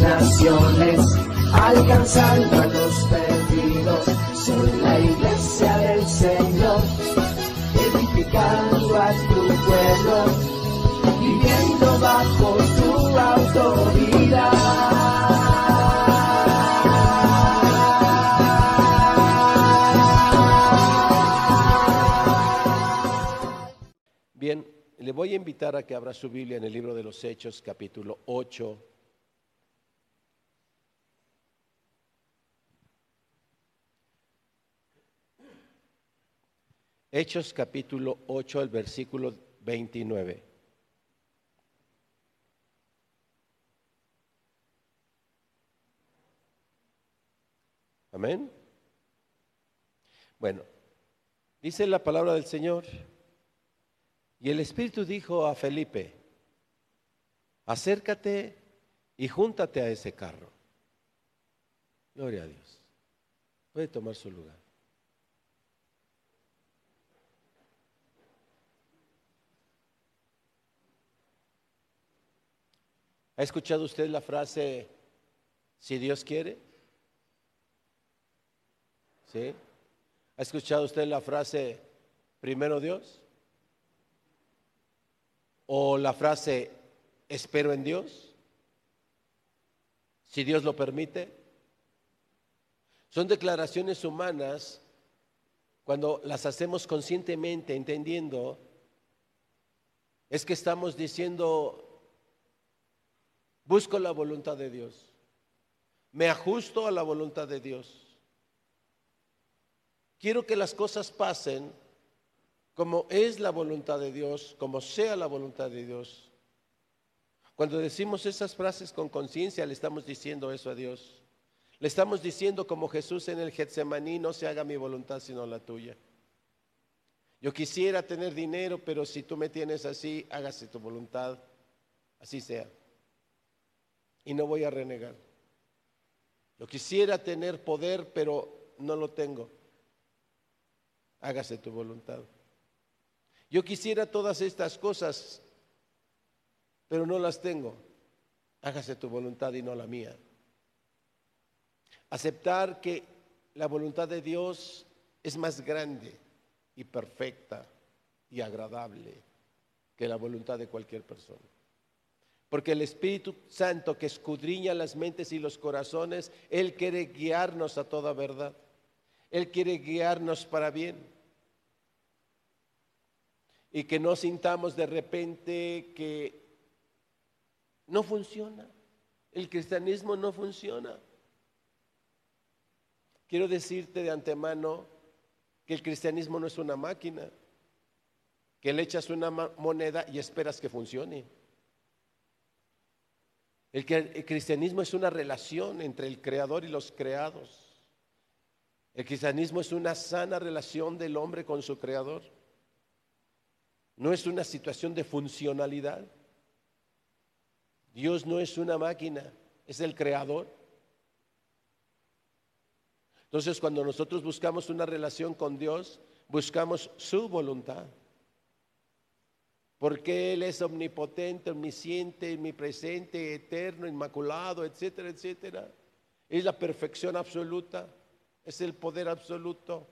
naciones, alcanzando a los perdidos. Soy la iglesia del Señor, edificando a tu pueblo, viviendo bajo tu autoridad. Le voy a invitar a que abra su Biblia en el libro de los Hechos, capítulo 8. Hechos capítulo 8, el versículo 29. Amén. Bueno, dice la palabra del Señor. Y el Espíritu dijo a Felipe, acércate y júntate a ese carro. Gloria a Dios. Puede tomar su lugar. ¿Ha escuchado usted la frase, si Dios quiere? ¿Sí? ¿Ha escuchado usted la frase, primero Dios? O la frase, espero en Dios, si Dios lo permite. Son declaraciones humanas cuando las hacemos conscientemente, entendiendo, es que estamos diciendo, busco la voluntad de Dios, me ajusto a la voluntad de Dios. Quiero que las cosas pasen como es la voluntad de Dios, como sea la voluntad de Dios. Cuando decimos esas frases con conciencia, le estamos diciendo eso a Dios. Le estamos diciendo como Jesús en el Getsemaní, no se haga mi voluntad sino la tuya. Yo quisiera tener dinero, pero si tú me tienes así, hágase tu voluntad, así sea. Y no voy a renegar. Yo quisiera tener poder, pero no lo tengo. Hágase tu voluntad. Yo quisiera todas estas cosas, pero no las tengo. Hágase tu voluntad y no la mía. Aceptar que la voluntad de Dios es más grande y perfecta y agradable que la voluntad de cualquier persona. Porque el Espíritu Santo que escudriña las mentes y los corazones, Él quiere guiarnos a toda verdad. Él quiere guiarnos para bien y que no sintamos de repente que no funciona. El cristianismo no funciona. Quiero decirte de antemano que el cristianismo no es una máquina, que le echas una moneda y esperas que funcione. El, cristianismo es una relación entre el creador y los creados. El cristianismo es una sana relación del hombre con su creador. No es una situación de funcionalidad. Dios no es una máquina, es el creador. Entonces cuando nosotros buscamos una relación con Dios, buscamos su voluntad. Porque Él es omnipotente, omnisciente, omnipresente, eterno, inmaculado, etcétera, etcétera. Es la perfección absoluta, es el poder absoluto.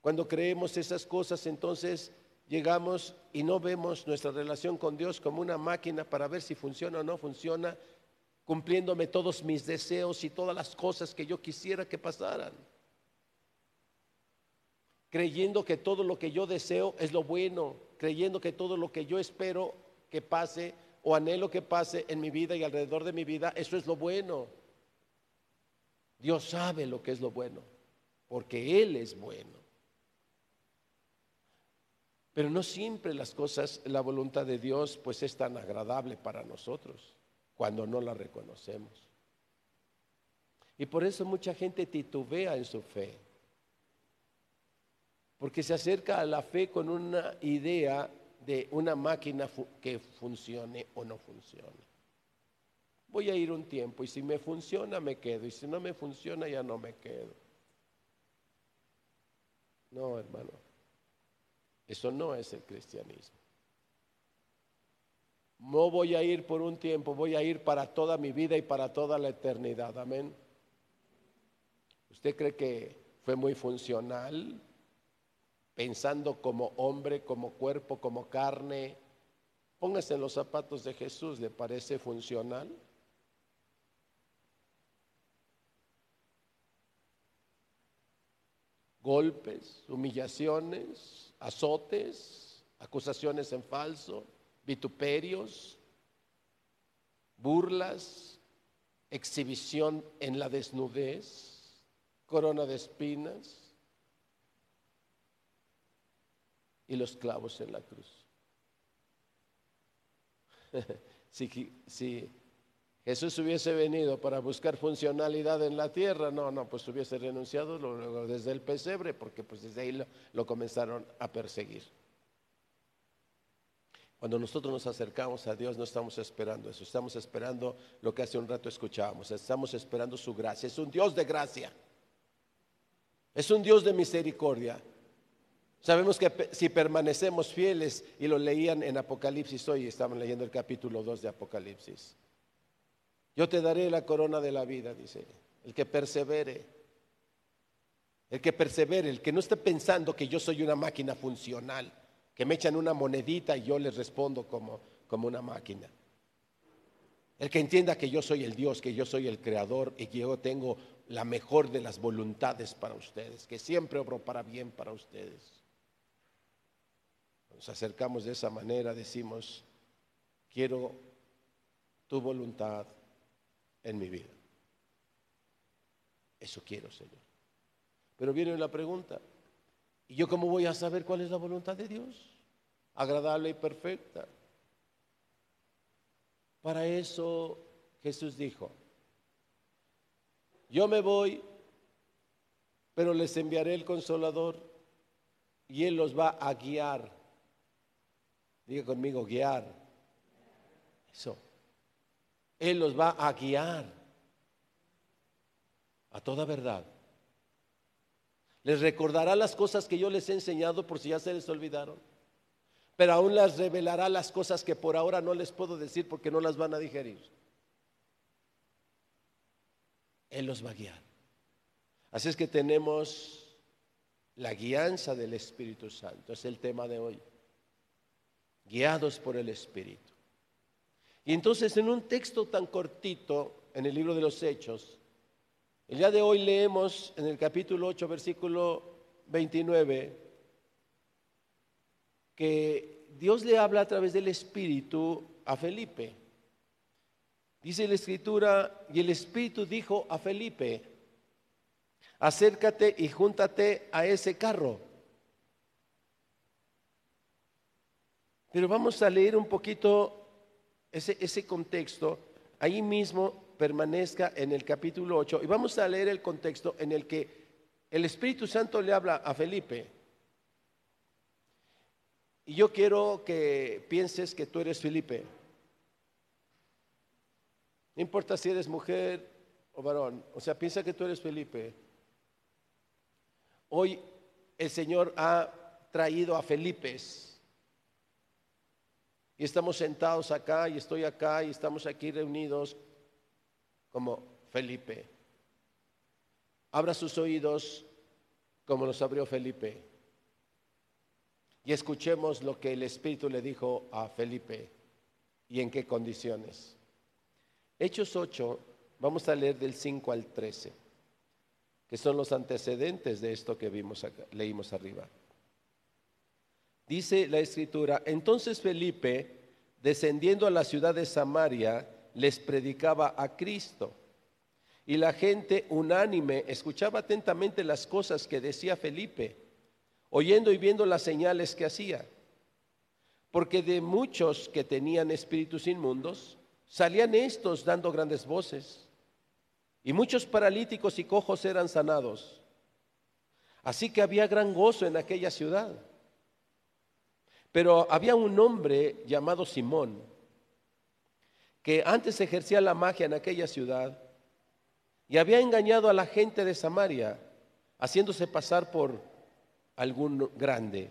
Cuando creemos esas cosas, entonces llegamos y no vemos nuestra relación con Dios como una máquina para ver si funciona o no funciona, cumpliéndome todos mis deseos y todas las cosas que yo quisiera que pasaran. Creyendo que todo lo que yo deseo es lo bueno, creyendo que todo lo que yo espero que pase o anhelo que pase en mi vida y alrededor de mi vida, eso es lo bueno. Dios sabe lo que es lo bueno, porque Él es bueno. Pero no siempre las cosas, la voluntad de Dios, pues es tan agradable para nosotros cuando no la reconocemos. Y por eso mucha gente titubea en su fe. Porque se acerca a la fe con una idea de una máquina que funcione o no funcione. Voy a ir un tiempo y si me funciona me quedo y si no me funciona ya no me quedo. No, hermano. Eso no es el cristianismo. No voy a ir por un tiempo, voy a ir para toda mi vida y para toda la eternidad. Amén. ¿Usted cree que fue muy funcional? Pensando como hombre, como cuerpo, como carne. Póngase en los zapatos de Jesús, ¿le parece funcional? golpes, humillaciones, azotes, acusaciones en falso, vituperios, burlas, exhibición en la desnudez, corona de espinas y los clavos en la cruz. si, Jesús hubiese venido para buscar funcionalidad en la tierra, no, no, pues hubiese renunciado desde el pesebre, porque pues desde ahí lo, comenzaron a perseguir. Cuando nosotros nos acercamos a Dios no estamos esperando eso, estamos esperando lo que hace un rato escuchábamos, estamos esperando su gracia. Es un Dios de gracia, es un Dios de misericordia. Sabemos que si permanecemos fieles, y lo leían en Apocalipsis hoy, estaban leyendo el capítulo 2 de Apocalipsis. Yo te daré la corona de la vida, dice. El que persevere. El que persevere, el que no esté pensando que yo soy una máquina funcional, que me echan una monedita y yo les respondo como, como una máquina. El que entienda que yo soy el Dios, que yo soy el creador y que yo tengo la mejor de las voluntades para ustedes, que siempre obro para bien para ustedes. Nos acercamos de esa manera, decimos, quiero tu voluntad, en mi vida. Eso quiero, Señor. Pero viene la pregunta, ¿y yo cómo voy a saber cuál es la voluntad de Dios? Agradable y perfecta. Para eso Jesús dijo, yo me voy, pero les enviaré el consolador y Él los va a guiar. Diga conmigo, guiar. Eso. Él los va a guiar a toda verdad. Les recordará las cosas que yo les he enseñado por si ya se les olvidaron. Pero aún las revelará las cosas que por ahora no les puedo decir porque no las van a digerir. Él los va a guiar. Así es que tenemos la guianza del Espíritu Santo. Es el tema de hoy. Guiados por el Espíritu. Y entonces en un texto tan cortito, en el libro de los Hechos, el día de hoy leemos en el capítulo 8, versículo 29, que Dios le habla a través del Espíritu a Felipe. Dice la Escritura, y el Espíritu dijo a Felipe, acércate y júntate a ese carro. Pero vamos a leer un poquito ese, contexto, ahí mismo permanezca en el capítulo 8 y vamos a leer el contexto en el que el Espíritu Santo le habla a Felipe. Y yo quiero que pienses que tú eres Felipe. No importa si eres mujer o varón, o sea, piensa que tú eres Felipe. Hoy el Señor ha traído a Felipes y estamos sentados acá y estoy acá y estamos aquí reunidos como Felipe. Abra sus oídos como los abrió Felipe. Y escuchemos lo que el Espíritu le dijo a Felipe y en qué condiciones. Hechos 8, vamos a leer del 5 al 13, que son los antecedentes de esto que vimos leímos arriba. Dice la escritura, entonces Felipe, descendiendo a la ciudad de Samaria, les predicaba a Cristo. Y la gente unánime escuchaba atentamente las cosas que decía Felipe, oyendo y viendo las señales que hacía. porque de muchos que tenían espíritus inmundos, salían estos dando grandes voces, y muchos paralíticos y cojos eran sanados. Así que había gran gozo en aquella ciudad. Pero había un hombre llamado Simón, que antes ejercía la magia en aquella ciudad y había engañado a la gente de Samaria, haciéndose pasar por algún grande.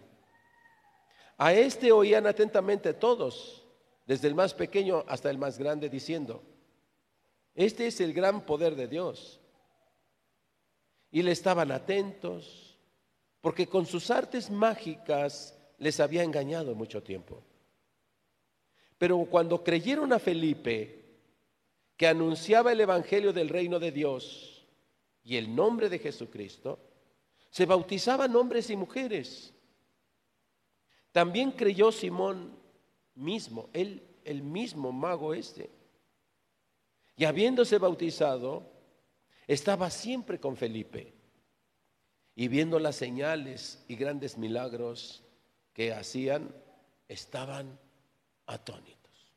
A este oían atentamente todos, desde el más pequeño hasta el más grande, diciendo, este es el gran poder de Dios. Y le estaban atentos, porque con sus artes mágicas les había engañado mucho tiempo. Pero cuando creyeron a Felipe, que anunciaba el Evangelio del reino de Dios y el nombre de Jesucristo, se bautizaban hombres y mujeres. También creyó Simón mismo, él, el mismo mago este. Y habiéndose bautizado, estaba siempre con Felipe. Y viendo las señales y grandes milagros que hacían, estaban atónitos.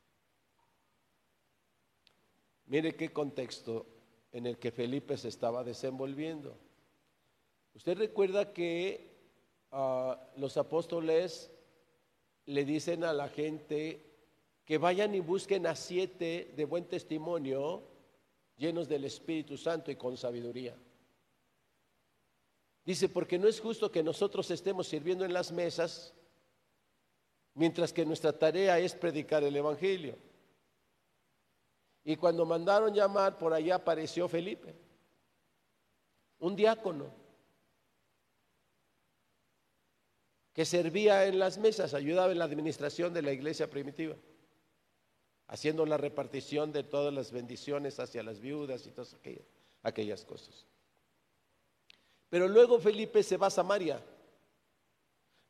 Mire qué contexto en el que Felipe se estaba desenvolviendo. Usted recuerda que ah, los apóstoles le dicen a la gente que vayan y busquen a siete de buen testimonio, llenos del Espíritu Santo y con sabiduría. Dice, porque no es justo que nosotros estemos sirviendo en las mesas mientras que nuestra tarea es predicar el Evangelio. Y cuando mandaron llamar, por allá apareció Felipe, un diácono que servía en las mesas, ayudaba en la administración de la iglesia primitiva, haciendo la repartición de todas las bendiciones hacia las viudas y todas aquellas, cosas. Pero luego Felipe se va a Samaria.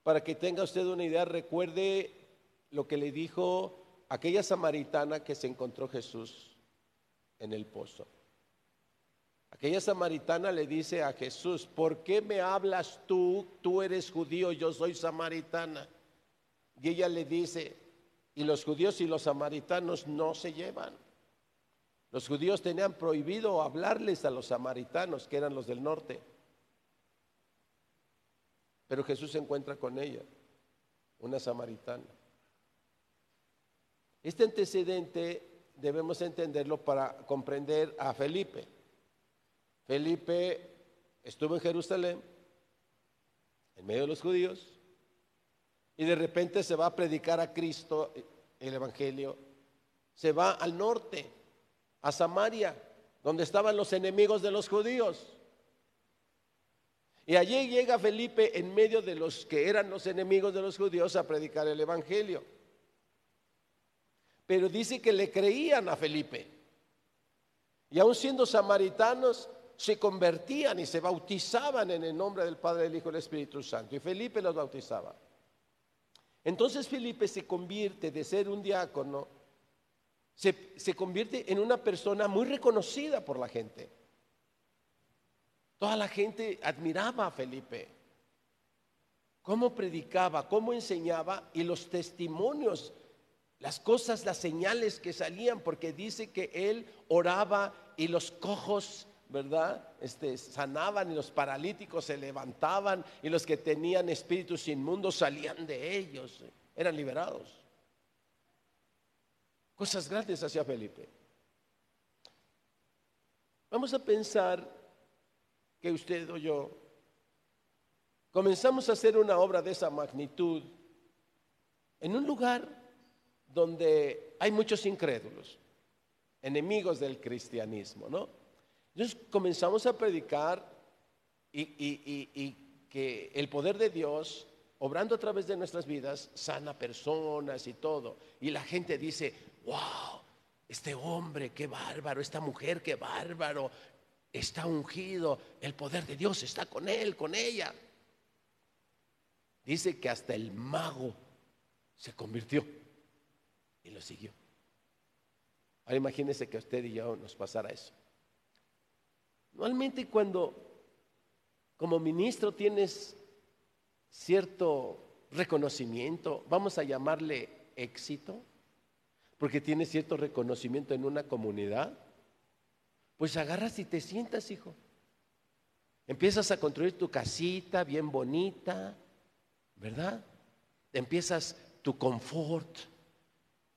Para que tenga usted una idea, recuerde lo que le dijo aquella samaritana que se encontró Jesús en el pozo. Aquella samaritana le dice a Jesús, ¿por qué me hablas tú? Tú eres judío, yo soy samaritana. Y ella le dice, y los judíos y los samaritanos no se llevan. Los judíos tenían prohibido hablarles a los samaritanos, que eran los del norte. Pero Jesús se encuentra con ella, una samaritana. Este antecedente debemos entenderlo para comprender a Felipe. Felipe estuvo en Jerusalén, en medio de los judíos, y de repente se va a predicar a Cristo el Evangelio. Se va al norte, a Samaria, donde estaban los enemigos de los judíos. Y allí llega Felipe en medio de los que eran los enemigos de los judíos a predicar el Evangelio. Pero dice que le creían a Felipe. Y aun siendo samaritanos, se convertían y se bautizaban en el nombre del Padre, del Hijo y del Espíritu Santo. Y Felipe los bautizaba. Entonces Felipe se convierte de ser un diácono, se, se convierte en una persona muy reconocida por la gente. Toda la gente admiraba a Felipe. Cómo predicaba, cómo enseñaba y los testimonios, las cosas, las señales que salían, porque dice que él oraba y los cojos ¿verdad? Este, sanaban y los paralíticos se levantaban y los que tenían espíritus inmundos salían de ellos, eran liberados. Cosas grandes hacía Felipe. Vamos a pensar que usted o yo comenzamos a hacer una obra de esa magnitud en un lugar donde hay muchos incrédulos, enemigos del cristianismo, ¿no? Entonces comenzamos a predicar y, que el poder de Dios, obrando a través de nuestras vidas, sana personas y todo. Y la gente dice, wow, este hombre, qué bárbaro, esta mujer, qué bárbaro, está ungido, el poder de Dios está con él, con ella. Dice que hasta el mago se convirtió y lo siguió. Ahora imagínense que a usted y yo nos pasara eso. Normalmente cuando como ministro tienes cierto reconocimiento, vamos a llamarle éxito, porque tiene cierto reconocimiento en una comunidad, pues agarras y te sientas, hijo. Empiezas a construir tu casita bien bonita, ¿verdad? Empiezas tu confort.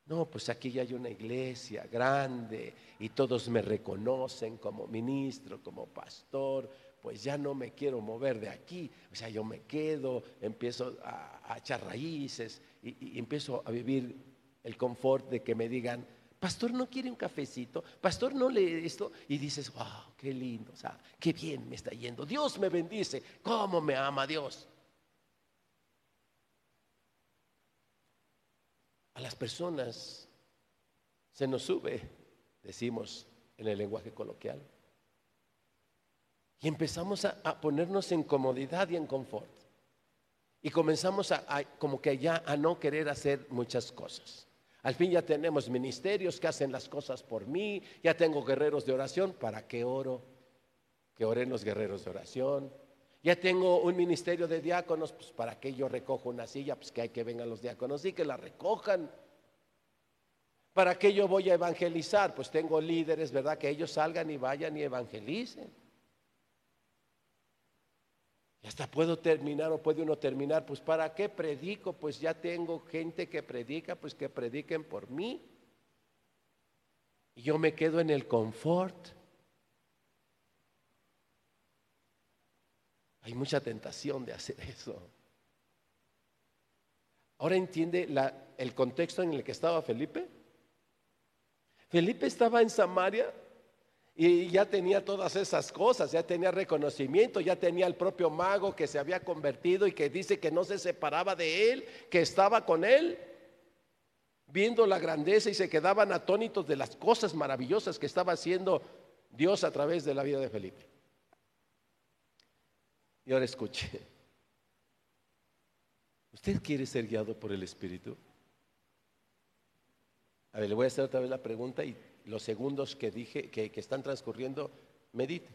No, pues aquí ya hay una iglesia grande y todos me reconocen como ministro, como pastor, pues ya no me quiero mover de aquí. O sea, yo me quedo, empiezo a, echar raíces y, y empiezo a vivir el confort de que me digan, pastor, ¿no quiere un cafecito? Pastor, ¿no lee esto? Y dices, wow, qué lindo, o sea, qué bien me está yendo. Dios me bendice, ¿cómo me ama Dios? A las personas se nos sube, decimos en el lenguaje coloquial, y empezamos a, ponernos en comodidad y en confort. Y comenzamos a, como que ya a no querer hacer muchas cosas. Al fin ya tenemos ministerios que hacen las cosas por mí, ya tengo guerreros de oración, ¿para qué oro? Que oren los guerreros de oración. Ya tengo un ministerio de diáconos, pues para qué yo recojo una silla, pues que hay que vengan los diáconos y que la recojan. ¿Para qué yo voy a evangelizar? Pues tengo líderes, ¿verdad? Que ellos salgan y vayan y evangelicen. Y hasta puedo terminar o puede uno terminar, pues ¿para qué predico? Pues ya tengo gente que predica, pues que prediquen por mí. Y yo me quedo en el confort. Hay mucha tentación de hacer eso. Ahora entiende el contexto en el que estaba Felipe. Felipe estaba en Samaria y ya tenía todas esas cosas, ya tenía reconocimiento, ya tenía el propio mago que se había convertido y que dice que no se separaba de él, que estaba con él, viendo la grandeza y se quedaban atónitos de las cosas maravillosas que estaba haciendo Dios a través de la vida de Felipe. Y ahora escuche, ¿usted quiere ser guiado por el Espíritu? A ver, le voy a hacer otra vez la pregunta y los segundos que dije que, están transcurriendo, medite.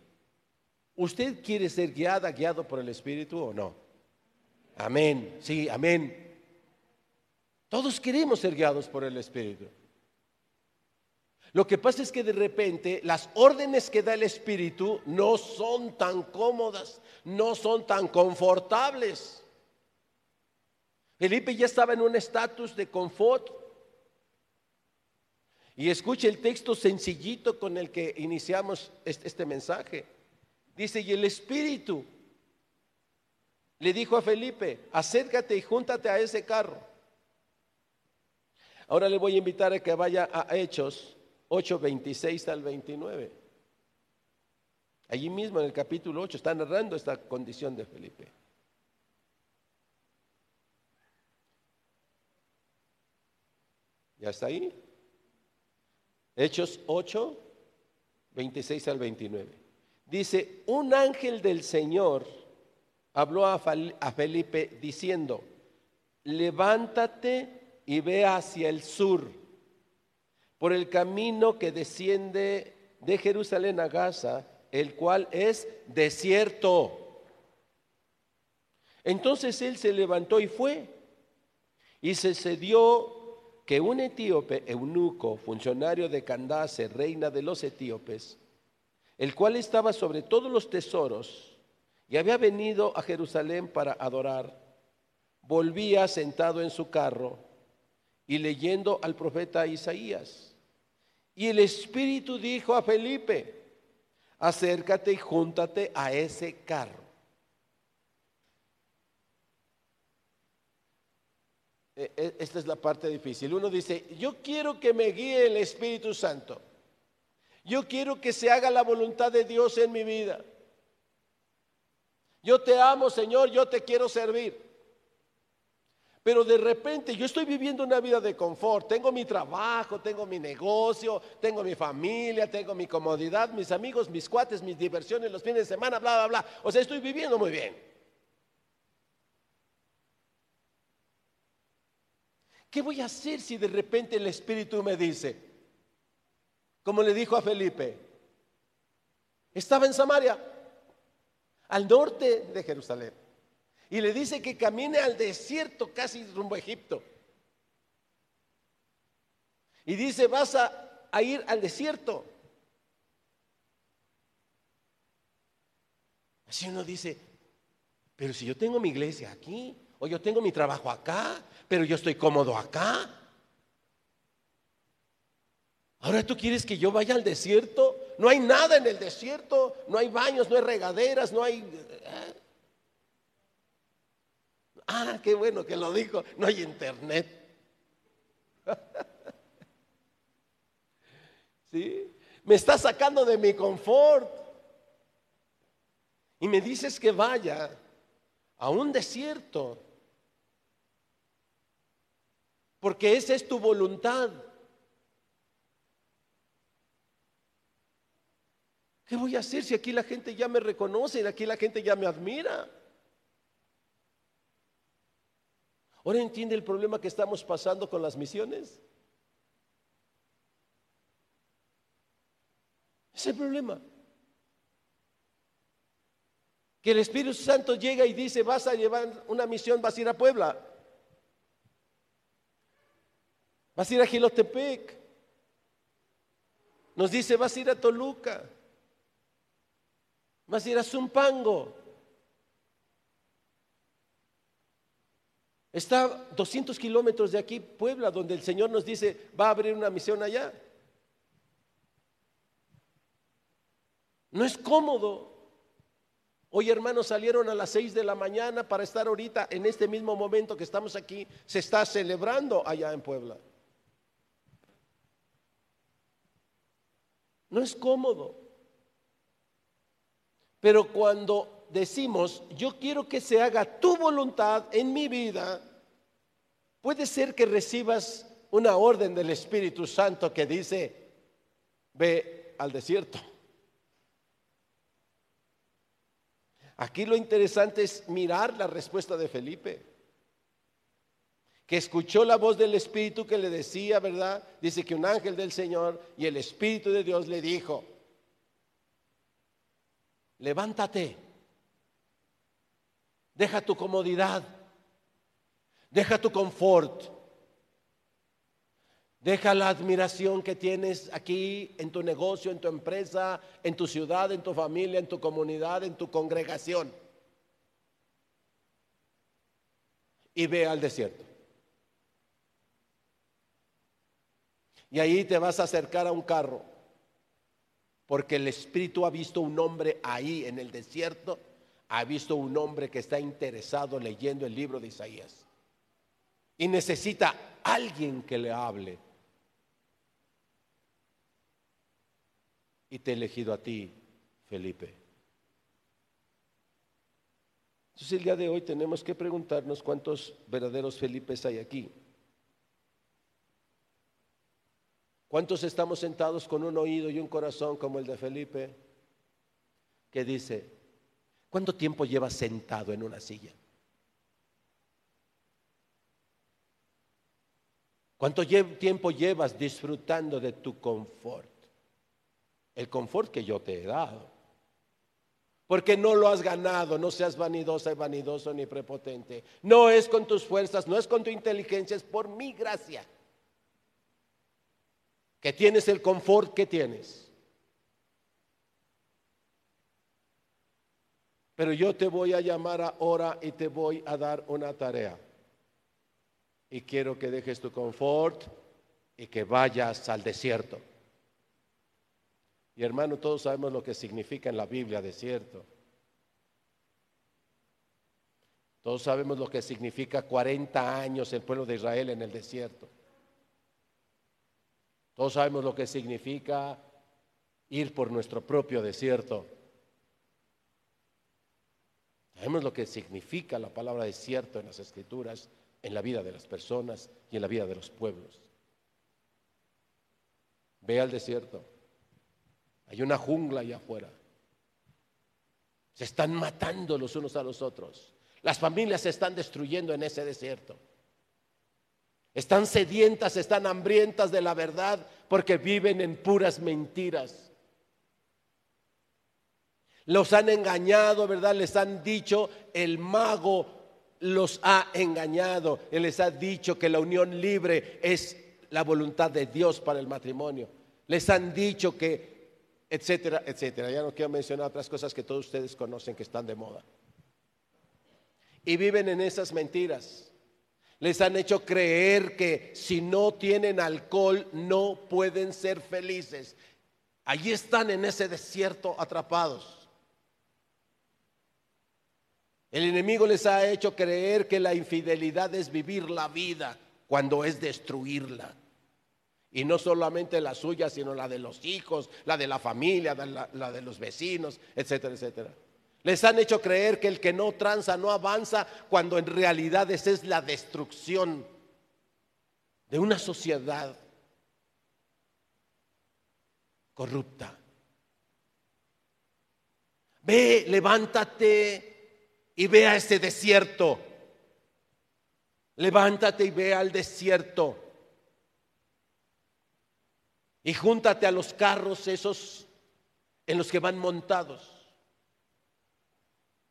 ¿Usted quiere ser guiada, guiado por el Espíritu o no? Amén, sí, amén. Todos queremos ser guiados por el Espíritu. Lo que pasa es que de repente las órdenes que da el Espíritu no son tan cómodas, no son tan confortables. Felipe ya estaba en un estatus de confort, y escuche el texto sencillito con el que iniciamos este, mensaje. Dice, y el Espíritu le dijo a Felipe, acércate y júntate a ese carro. Ahora le voy a invitar a que vaya a Hechos 8, 26 al 29. Allí mismo en el capítulo 8 está narrando esta condición de Felipe. ¿Ya está ahí? Hechos 8, 26 al 29. Dice, un ángel del Señor habló a Felipe diciendo, levántate y ve hacia el sur, por el camino que desciende de Jerusalén a Gaza, el cual es desierto. Entonces él se levantó y fue, y se cedió que un etíope eunuco, funcionario de Candace, reina de los etíopes, el cual estaba sobre todos los tesoros y había venido a Jerusalén para adorar, volvía sentado en su carro y leyendo al profeta Isaías. Y el Espíritu dijo a Felipe, acércate y júntate a ese carro. Esta es la parte difícil. Uno dice, yo quiero que me guíe el Espíritu Santo. Yo quiero que se haga la voluntad de Dios en mi vida. Yo te amo, Señor, yo te quiero servir. Pero de repente yo estoy viviendo una vida de confort. Tengo mi trabajo, tengo mi negocio, tengo mi familia, tengo mi comodidad, mis amigos, mis cuates, mis diversiones, los fines de semana, bla, bla, bla. O sea, estoy viviendo muy bien. ¿Qué voy a hacer si de repente el Espíritu me dice, como le dijo a Felipe, estaba en Samaria, al norte de Jerusalén. Y le dice que camine al desierto, casi rumbo a Egipto. Y dice, vas a, ir al desierto. Así uno dice, pero si yo tengo mi iglesia aquí, o yo tengo mi trabajo acá, pero yo estoy cómodo acá. Ahora tú quieres que yo vaya al desierto. No hay nada en el desierto, no hay baños, no hay regaderas, no hay... ¿eh? Ah, qué bueno que lo dijo, no hay internet. ¿Sí? Me está sacando de mi confort. Y me dices que vaya a un desierto. Porque esa es tu voluntad. ¿Qué voy a hacer si aquí la gente ya me reconoce aquí la gente ya me admira? ¿Ahora entiende el problema que estamos pasando con las misiones? Es el problema. Que el Espíritu Santo llega y dice, vas a llevar una misión, vas a ir a Puebla. Vas a ir a Gilotepec. Nos dice, vas a ir a Toluca. Vas a ir a Zumpango. Está 200 kilómetros de aquí, Puebla, donde el Señor nos dice, va a abrir una misión allá. No es cómodo. Hoy hermanos salieron a las seis de la mañana para estar ahorita en este mismo momento que estamos aquí. Se está celebrando allá en Puebla. No es cómodo. Pero cuando decimos, yo quiero que se haga tu voluntad en mi vida, puede ser que recibas una orden del Espíritu Santo que dice, ve al desierto. Aquí lo interesante es mirar la respuesta de Felipe, que escuchó la voz del Espíritu que le decía, ¿verdad? Dice que un ángel del Señor y el Espíritu de Dios le dijo, levántate, deja tu comodidad, deja tu confort, Deja la admiración que tienes aquí en tu negocio, en tu empresa, en tu ciudad, en tu familia, en tu comunidad, en tu congregación. Y ve al desierto. Y ahí te vas a acercar a un carro, porque el Espíritu ha visto un hombre ahí en el desierto, ha visto un hombre que está interesado leyendo el libro de Isaías. Y necesita alguien que le hable y te he elegido a ti, Felipe. Entonces el día de hoy tenemos que preguntarnos cuántos verdaderos Felipes hay aquí. ¿Cuántos estamos sentados con un oído y un corazón como el de Felipe? Que dice, ¿cuánto tiempo llevas sentado en una silla? ¿Cuánto tiempo llevas disfrutando de tu confort? el confort que yo te he dado. Porque no lo has ganado, no seas vanidosa y vanidoso ni prepotente. No es con tus fuerzas, no es con tu inteligencia, es por mi gracia. Que tienes el confort que tienes. Pero yo te voy a llamar ahora y te voy a dar una tarea. Y quiero que dejes tu confort y que vayas al desierto. Y hermano, todos sabemos lo que significa en la Biblia desierto. Todos sabemos lo que significa 40 años el pueblo de Israel en el desierto. Todos sabemos lo que significa ir por nuestro propio desierto. Sabemos lo que significa la palabra desierto en las escrituras, en la vida de las personas y en la vida de los pueblos. Ve al desierto. Hay una jungla allá afuera. Se están matando los unos a los otros. Las familias se están destruyendo en ese desierto. Están sedientas, están hambrientas de la verdad porque viven en puras mentiras. Los han engañado, ¿verdad? Les han dicho, el mago los ha engañado y les ha dicho que la unión libre es la voluntad de Dios para el matrimonio. Les han dicho que, etcétera, etcétera. Ya no quiero mencionar otras cosas que todos ustedes conocen que están de moda. Y viven en esas mentiras. Les han hecho creer que si no tienen alcohol no pueden ser felices. Allí están en ese desierto atrapados. El enemigo les ha hecho creer que la infidelidad es vivir la vida cuando es destruirla. Y no solamente la suya, sino la de los hijos, la de la familia, la, de los vecinos, etcétera, etcétera. Les han hecho creer que el que no tranza no avanza cuando en realidad esa es la destrucción de una sociedad corrupta. Ve, levántate y ve a ese desierto. Levántate y ve al desierto. Y júntate a los carros esos en los que van montados.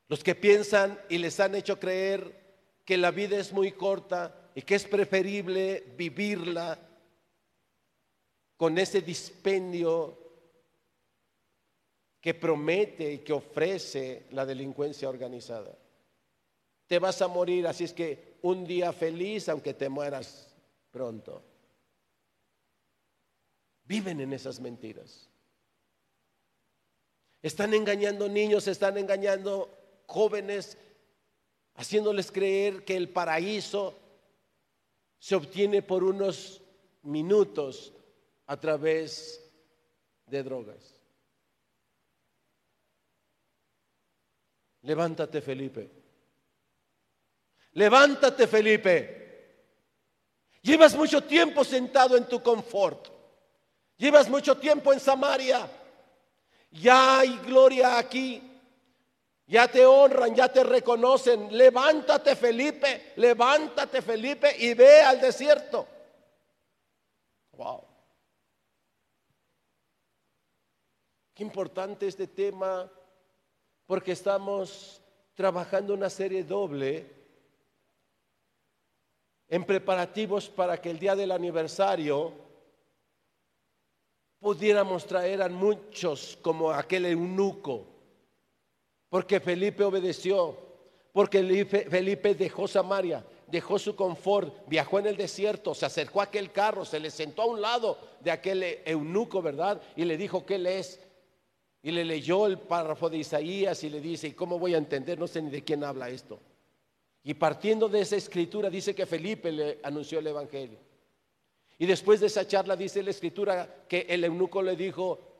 Los que piensan y les han hecho creer que la vida es muy corta y que es preferible vivirla con ese dispendio que promete y que ofrece la delincuencia organizada. Te vas a morir, así es que un día feliz aunque te mueras pronto. Viven en esas mentiras. Están engañando niños, están engañando jóvenes, haciéndoles creer que el paraíso se obtiene por unos minutos a través de drogas. Levántate, Felipe. Levántate, Felipe. Llevas mucho tiempo sentado en tu confort. Llevas mucho tiempo en Samaria. Ya hay gloria aquí. Ya te honran, ya te reconocen. Levántate, Felipe. Levántate, Felipe, y ve al desierto. Wow. Qué importante este tema, porque estamos trabajando una serie doble en preparativos para que el día del aniversario pudiéramos traer a muchos como aquel eunuco, porque Felipe obedeció, porque Felipe dejó Samaria, dejó su confort, viajó en el desierto, se acercó a aquel carro, se le sentó a un lado de aquel eunuco, ¿verdad? Y le dijo que él es. Y le leyó el párrafo de Isaías y le dice, ¿y cómo voy a entender? No sé ni de quién habla esto. Y partiendo de esa escritura dice que Felipe le anunció el Evangelio. Y después de esa charla dice la escritura que el eunuco le dijo,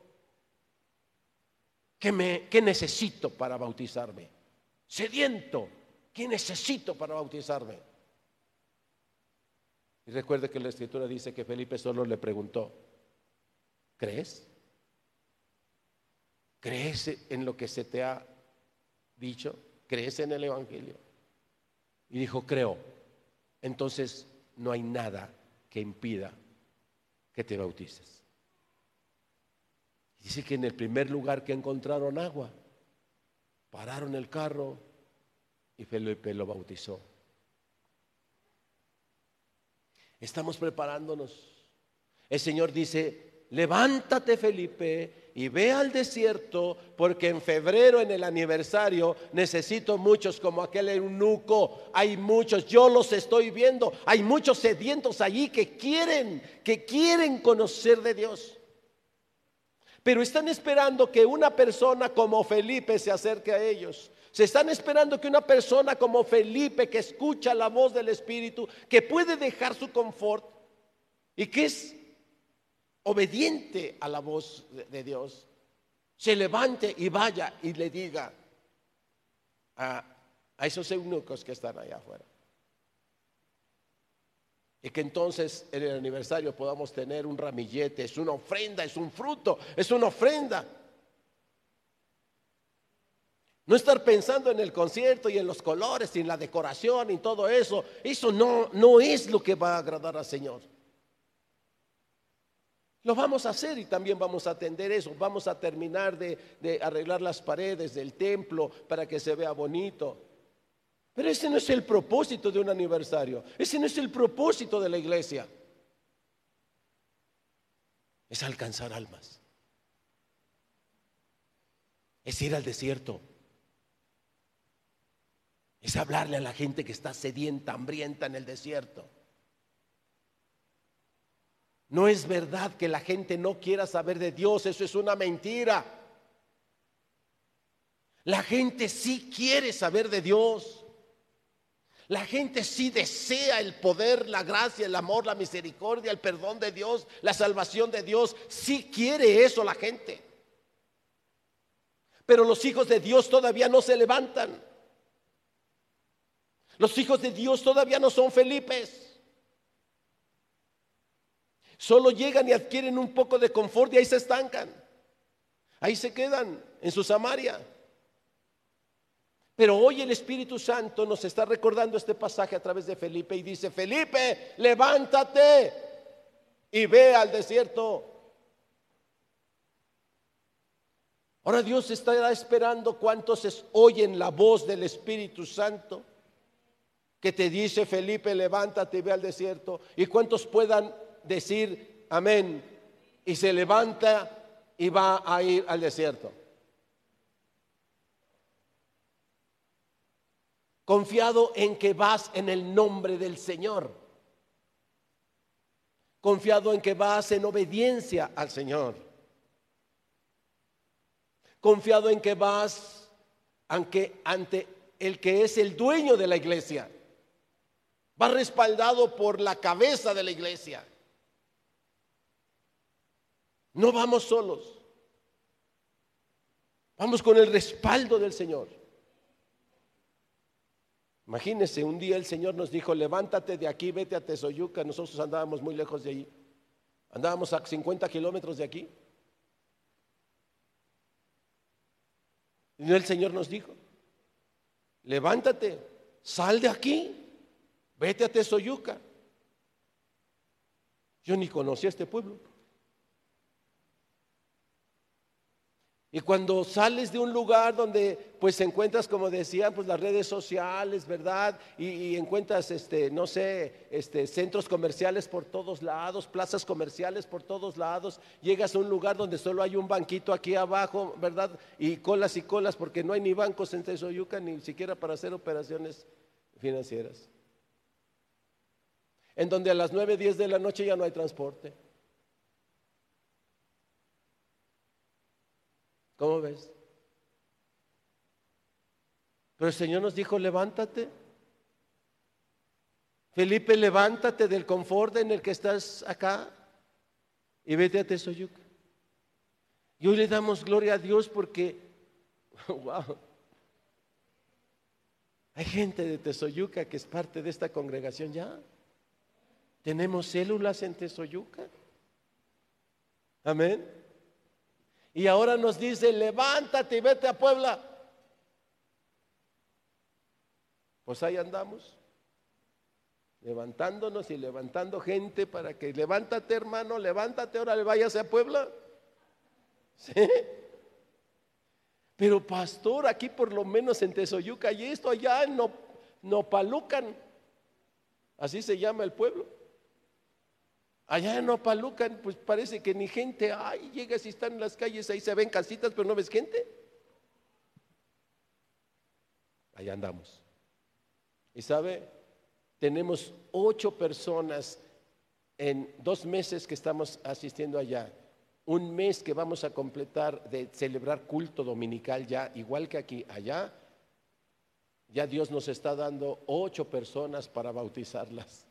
¿qué, necesito para bautizarme? Sediento, ¿qué necesito para bautizarme? Y recuerde que la escritura dice que Felipe solo le preguntó, ¿crees? ¿Crees en lo que se te ha dicho? ¿Crees en el Evangelio? Y dijo, creo. Entonces no hay nada que impida que te bautices. Dice que en el primer lugar que encontraron agua, pararon el carro y Felipe lo bautizó. Estamos preparándonos. El Señor dice, levántate Felipe y ve al desierto porque en febrero en el aniversario necesito muchos como aquel eunuco. Hay muchos, yo los estoy viendo. Hay muchos sedientos allí que quieren, que quieren conocer de Dios. Pero están esperando que una persona como Felipe se acerque a ellos. Se están esperando que una persona como Felipe, que escucha la voz del Espíritu, que puede dejar su confort y que es obediente a la voz de Dios, se levante y vaya y le diga a, esos eunucos que están allá afuera. Y que entonces en el aniversario podamos tener un ramillete, es una ofrenda, es un fruto, es una ofrenda. No estar pensando en el concierto y en los colores y en la decoración y todo eso. Eso no, no es lo que va a agradar al Señor. Lo vamos a hacer y también vamos a atender eso. Vamos a terminar de, arreglar las paredes del templo para que se vea bonito. Pero ese no es el propósito de un aniversario. Ese no es el propósito de la iglesia. Es alcanzar almas. Es ir al desierto. Es hablarle a la gente que está sedienta, hambrienta en el desierto. No es verdad que la gente no quiera saber de Dios, eso es una mentira. La gente sí quiere saber de Dios. La gente sí desea el poder, la gracia, el amor, la misericordia, el perdón de Dios, la salvación de Dios. Sí quiere eso la gente. Pero los hijos de Dios todavía no se levantan. Los hijos de Dios todavía no son Felipes. Solo llegan y adquieren un poco de confort y ahí se estancan. Ahí se quedan en su Samaria. Pero hoy el Espíritu Santo nos está recordando este pasaje a través de Felipe y dice, Felipe, levántate y ve al desierto. Ahora Dios estará esperando cuántos oyen la voz del Espíritu Santo que te dice, Felipe, levántate y ve al desierto. Y cuántos puedan decir, amén, y se levanta y va a ir al desierto. Confiado en que vas en el nombre del Señor, confiado en que vas en obediencia al Señor, confiado en que vas ante, el que es el dueño de la iglesia, vas respaldado por la cabeza de la iglesia. No vamos solos, vamos con el respaldo del Señor. Imagínense, un día el Señor nos dijo, levántate de aquí, vete a Tesoyuca. Nosotros andábamos muy lejos de allí. Andábamos a 50 kilómetros de aquí. Y el Señor nos dijo, levántate, sal de aquí, vete a Tesoyuca. Yo ni conocía este pueblo. Y cuando sales de un lugar donde pues encuentras, como decían, pues las redes sociales, ¿verdad? Y, encuentras, este, no sé, este, centros comerciales por todos lados, plazas comerciales por todos lados, llegas a un lugar donde solo hay un banquito aquí abajo, ¿verdad? Y colas y colas, porque no hay ni bancos en Tezoyuca, ni siquiera para hacer operaciones financieras. En donde a las 9, 10 de la noche ya no hay transporte. ¿Cómo ves? Pero el Señor nos dijo, levántate. Felipe, levántate del confort en el que estás acá y vete a Tesoyuca. Y hoy le damos gloria a Dios porque, wow, hay gente de Tesoyuca que es parte de esta congregación ya. Tenemos células en Tesoyuca. Amén. Y ahora nos dice, levántate y vete a Puebla. Pues ahí andamos, levantándonos y levantando gente para que levántate hermano, levántate, ahora le vayas a Puebla. ¿Sí? Pero pastor, aquí por lo menos en Tesoyuca y esto, allá en Nopalucan, así se llama el pueblo. Allá en Opalucan, pues parece que ni gente hay. Llegas y están en las calles, ahí se ven casitas, pero no ves gente. Allá andamos. Y sabe, tenemos ocho personas en dos meses que estamos asistiendo allá. Un mes que vamos a completar de celebrar culto dominical ya, igual que aquí, allá. Ya Dios nos está dando ocho personas para bautizarlas.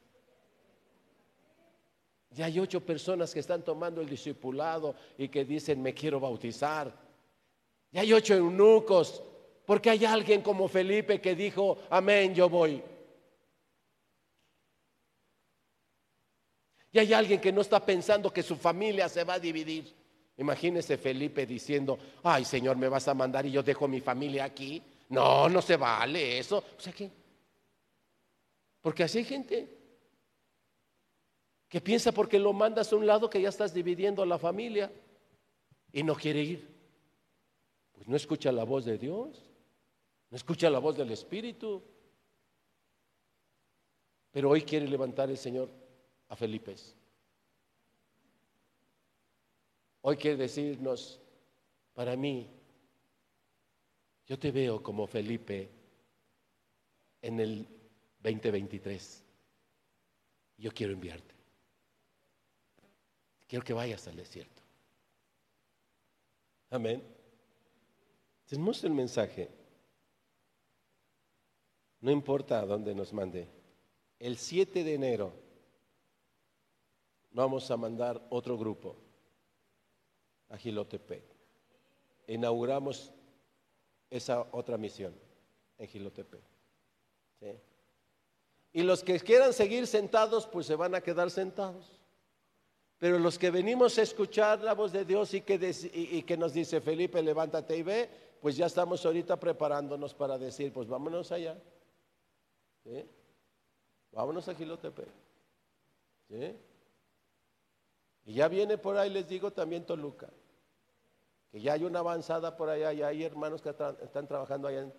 Ya hay ocho personas que están tomando el discipulado y que dicen, me quiero bautizar. Ya hay ocho eunucos, porque hay alguien como Felipe que dijo, amén, yo voy. Y hay alguien que no está pensando que su familia se va a dividir. Imagínese Felipe diciendo, ay Señor, me vas a mandar y yo dejo mi familia aquí. No, no se vale eso. O sea que, porque así hay gente que piensa porque lo mandas a un lado que ya estás dividiendo a la familia y no quiere ir. Pues no escucha la voz de Dios, no escucha la voz del Espíritu. Pero hoy quiere levantar el Señor a Felipe. Hoy quiere decirnos, para mí, yo te veo como Felipe en el 2023. Yo quiero enviarte. Quiero que vayas al desierto. Amén. Tenemos el mensaje. No importa a dónde nos mande. El 7 de enero vamos a mandar otro grupo a Gilotepec. Inauguramos esa otra misión en Gilotepec. Y los que quieran seguir sentados, pues se van a quedar sentados. Pero los que venimos a escuchar la voz de Dios y que, nos dice, Felipe, levántate y ve, pues ya estamos ahorita preparándonos para decir, pues vámonos allá. Vámonos a Gilotepec. Y ya viene por ahí, les digo, también Toluca. Que ya hay una avanzada por allá, ya hay hermanos que están trabajando allá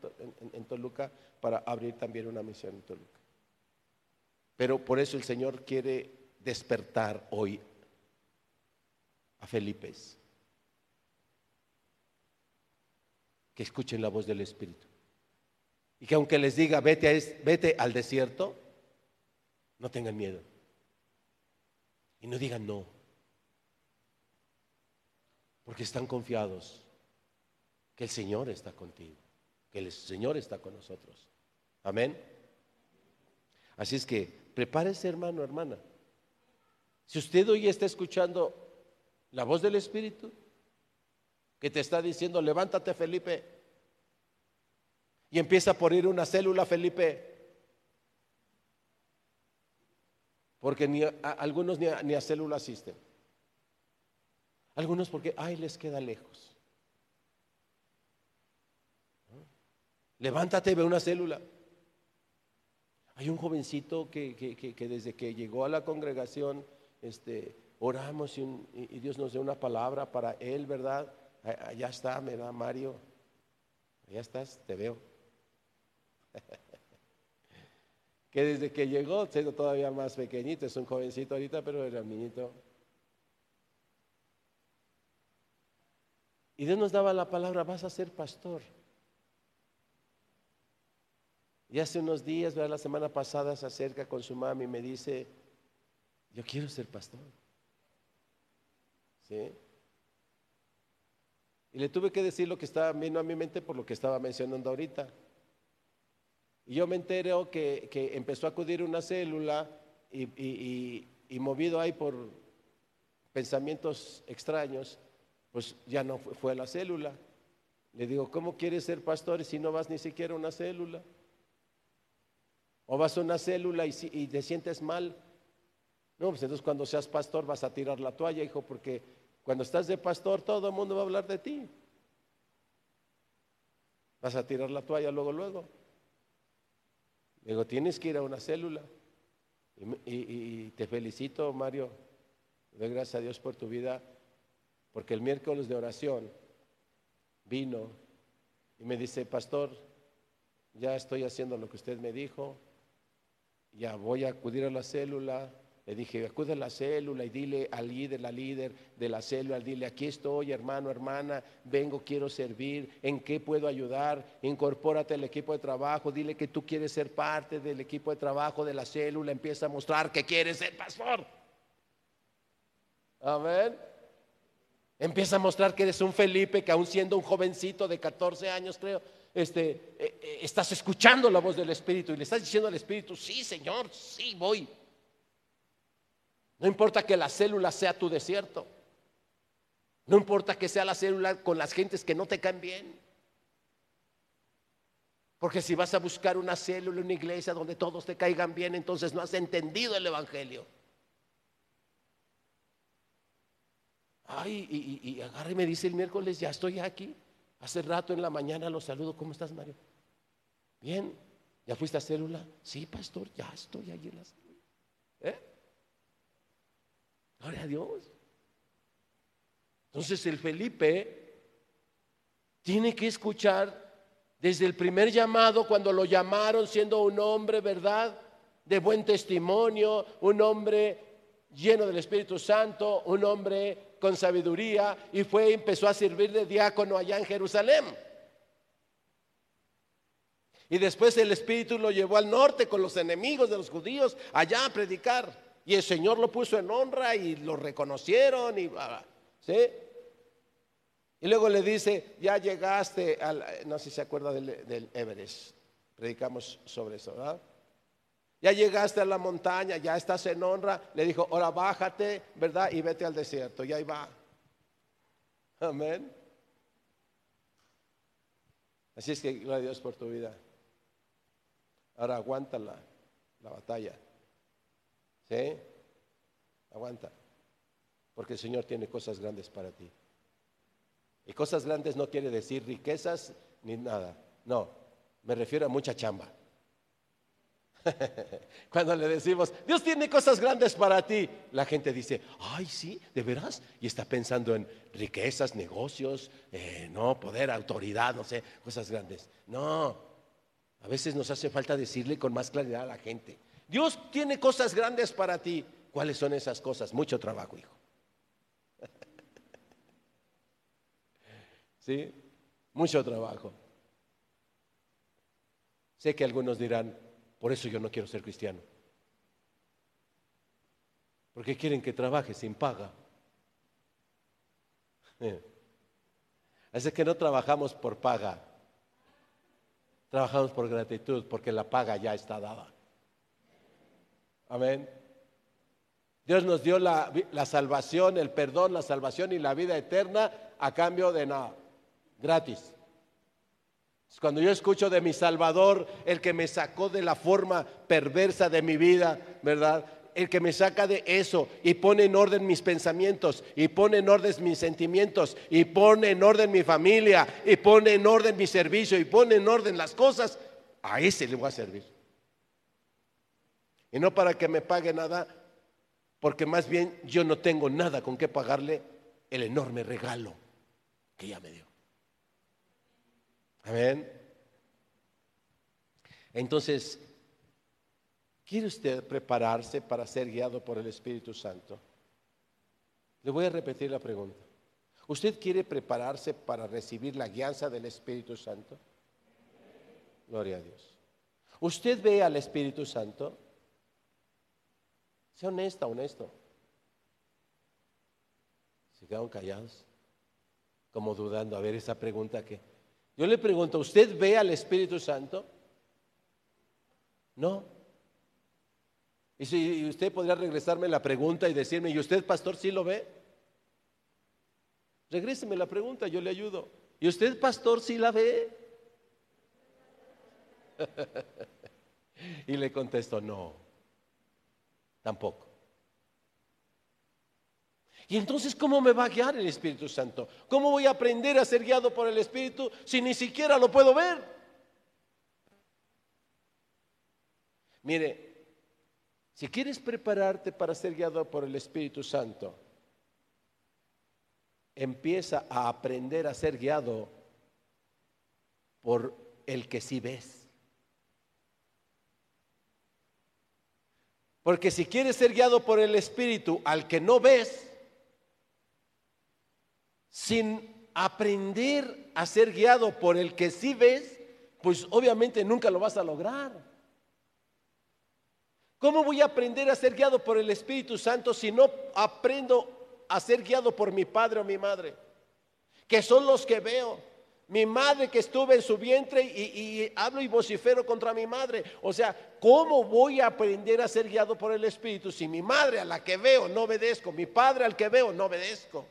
en, Toluca para abrir también una misión en Toluca. Pero por eso el Señor quiere despertar hoy a Felipe. Que escuchen la voz del Espíritu. Y que aunque les diga, vete, vete al desierto, no tengan miedo. Y no digan no. Porque están confiados que el Señor está contigo, que el Señor está con nosotros. Amén. Así es que prepárese hermano, hermana. Si usted hoy está escuchando la voz del Espíritu, que te está diciendo, levántate Felipe, y empieza por ir una célula Felipe, porque ni algunos ni a, a célula asisten. Algunos porque, ay, les queda lejos. Levántate, ve una célula. Hay un jovencito que, que, desde que llegó a la congregación, este, oramos y, Dios nos dio una palabra para él, ¿verdad? Allá está, me da Mario. Allá estás, te veo. que desde que llegó, siendo todavía más pequeñito, es un jovencito ahorita, pero era un niñito. Y Dios nos daba la palabra, vas a ser pastor. Y hace unos días, la semana pasada, se acerca con su mami y me dice, yo quiero ser pastor. ¿Sí? Y le tuve que decir lo que estaba viendo a mi mente por lo que estaba mencionando ahorita. Y yo me entero que, que empezó a acudir una célula y, y movido ahí por pensamientos extraños, pues ya no fue, a la célula. Le digo, ¿cómo quieres ser pastor si no vas ni siquiera a una célula? O vas a una célula y, y te sientes mal. No, pues entonces cuando seas pastor vas a tirar la toalla, hijo, porque cuando estás de pastor todo el mundo va a hablar de ti. Vas a tirar la toalla luego, luego. Digo, tienes que ir a una célula. Y, y te felicito, Mario. Doy gracias a Dios por tu vida porque el miércoles de oración vino y me dice, pastor, ya estoy haciendo lo que usted me dijo, ya voy a acudir a la célula. Le dije, acude a la célula y dile al líder, la líder de la célula, dile, aquí estoy, hermano, hermana, vengo, quiero servir, ¿en qué puedo ayudar? Incorpórate al equipo de trabajo, dile que tú quieres ser parte del equipo de trabajo de la célula, empieza a mostrar que quieres ser pastor. Amén. Empieza a mostrar que eres un Felipe, que aún siendo un jovencito de 14 años, creo, este, eh, eh, estás escuchando la voz del Espíritu y le estás diciendo al Espíritu, sí, Señor, sí, voy. No importa que la célula sea tu desierto. No importa que sea la célula con las gentes que no te caen bien. Porque si vas a buscar una célula, una iglesia donde todos te caigan bien, entonces no has entendido el Evangelio. Ay, y, y, agarra y me dice el miércoles, ya estoy aquí. Hace rato en la mañana lo saludo. ¿Cómo estás, Mario? Bien. ¿Ya fuiste a célula? Sí, pastor, ya estoy allí en la célula. ¿Eh? Gloria a Dios. Entonces el Felipe tiene que escuchar desde el primer llamado, cuando lo llamaron siendo un hombre, ¿verdad? de buen testimonio, un hombre lleno del Espíritu Santo, un hombre con sabiduría, y fue y empezó a servir de diácono allá en Jerusalén. Y después el Espíritu lo llevó al norte con los enemigos de los judíos allá a predicar. Y el Señor lo puso en honra y lo reconocieron y ¿sí? Y luego le dice, ya llegaste al, no sé si se acuerda del, del Everest, predicamos sobre eso, ¿verdad? Ya llegaste a la montaña, ya estás en honra. Le dijo, ahora bájate, ¿verdad? Y vete al desierto. Y ahí va. Amén. Así es que gloria a Dios por tu vida. Ahora aguanta la, la batalla. ¿Sí? Aguanta. Porque el Señor tiene cosas grandes para ti. Y cosas grandes no quiere decir riquezas ni nada. No, me refiero a mucha chamba. Cuando le decimos, Dios tiene cosas grandes para ti, la gente dice, ay, sí, ¿de veras? Y está pensando en riquezas, negocios, eh, no, poder, autoridad, no sé, cosas grandes. No, a veces nos hace falta decirle con más claridad a la gente, Dios tiene cosas grandes para ti. ¿Cuáles son esas cosas? Mucho trabajo, hijo. ¿Sí? Mucho trabajo. Sé que algunos dirán, por eso yo no quiero ser cristiano. Porque quieren que trabaje sin paga. Así que no trabajamos por paga. Trabajamos por gratitud, porque la paga ya está dada. Amén. Dios nos dio la, salvación, el perdón, la salvación y la vida eterna a cambio de nada, gratis. Cuando yo escucho de mi Salvador, el que me sacó de la forma perversa de mi vida, ¿verdad? El que me saca de eso y pone en orden mis pensamientos, y pone en orden mis sentimientos, y pone en orden mi familia, y pone en orden mi servicio, y pone en orden las cosas, a ese le voy a servir. Y no para que me pague nada, porque más bien yo no tengo nada con qué pagarle el enorme regalo que ya me dio. Amén. Entonces, ¿quiere usted prepararse para ser guiado por el Espíritu Santo? Le voy a repetir la pregunta. ¿Usted quiere prepararse para recibir la guianza del Espíritu Santo? Gloria a Dios. ¿Usted ve al Espíritu Santo? Sea honesta, honesto. Se quedaron callados, como dudando. A ver, esa pregunta que yo le pregunto, ¿usted ve al Espíritu Santo? No. Y si usted podría regresarme la pregunta y decirme, ¿y usted, pastor, sí lo ve? Regréseme la pregunta, yo le ayudo. ¿Y usted, pastor, sí la ve? y le contesto, no, tampoco. Y entonces, ¿cómo me va a guiar el Espíritu Santo? ¿Cómo voy a aprender a ser guiado por el Espíritu si ni siquiera lo puedo ver? Mire, si quieres prepararte para ser guiado por el Espíritu Santo, empieza a aprender a ser guiado por el que sí ves. Porque si quieres ser guiado por el Espíritu al que no ves, sin aprender a ser guiado por el que sí ves, pues obviamente nunca lo vas a lograr. ¿Cómo voy a aprender a ser guiado por el Espíritu Santo si no aprendo a ser guiado por mi padre o mi madre? Que son los que veo. Mi madre que estuve en su vientre y, y, hablo y vocifero contra mi madre. O sea, ¿cómo voy a aprender a ser guiado por el Espíritu si mi madre a la que veo no obedezco, mi padre al que veo no obedezco?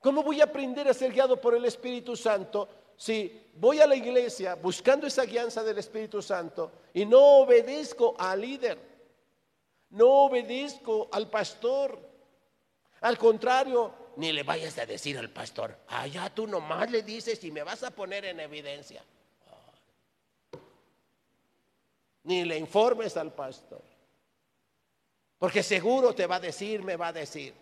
¿Cómo voy a aprender a ser guiado por el Espíritu Santo si voy a la iglesia buscando esa guianza del Espíritu Santo y no obedezco al líder? No obedezco al pastor. Al contrario, ni le vayas a decir al pastor, allá tú nomás le dices y me vas a poner en evidencia. Ni le informes al pastor. Porque seguro te va a decir, me va a decir.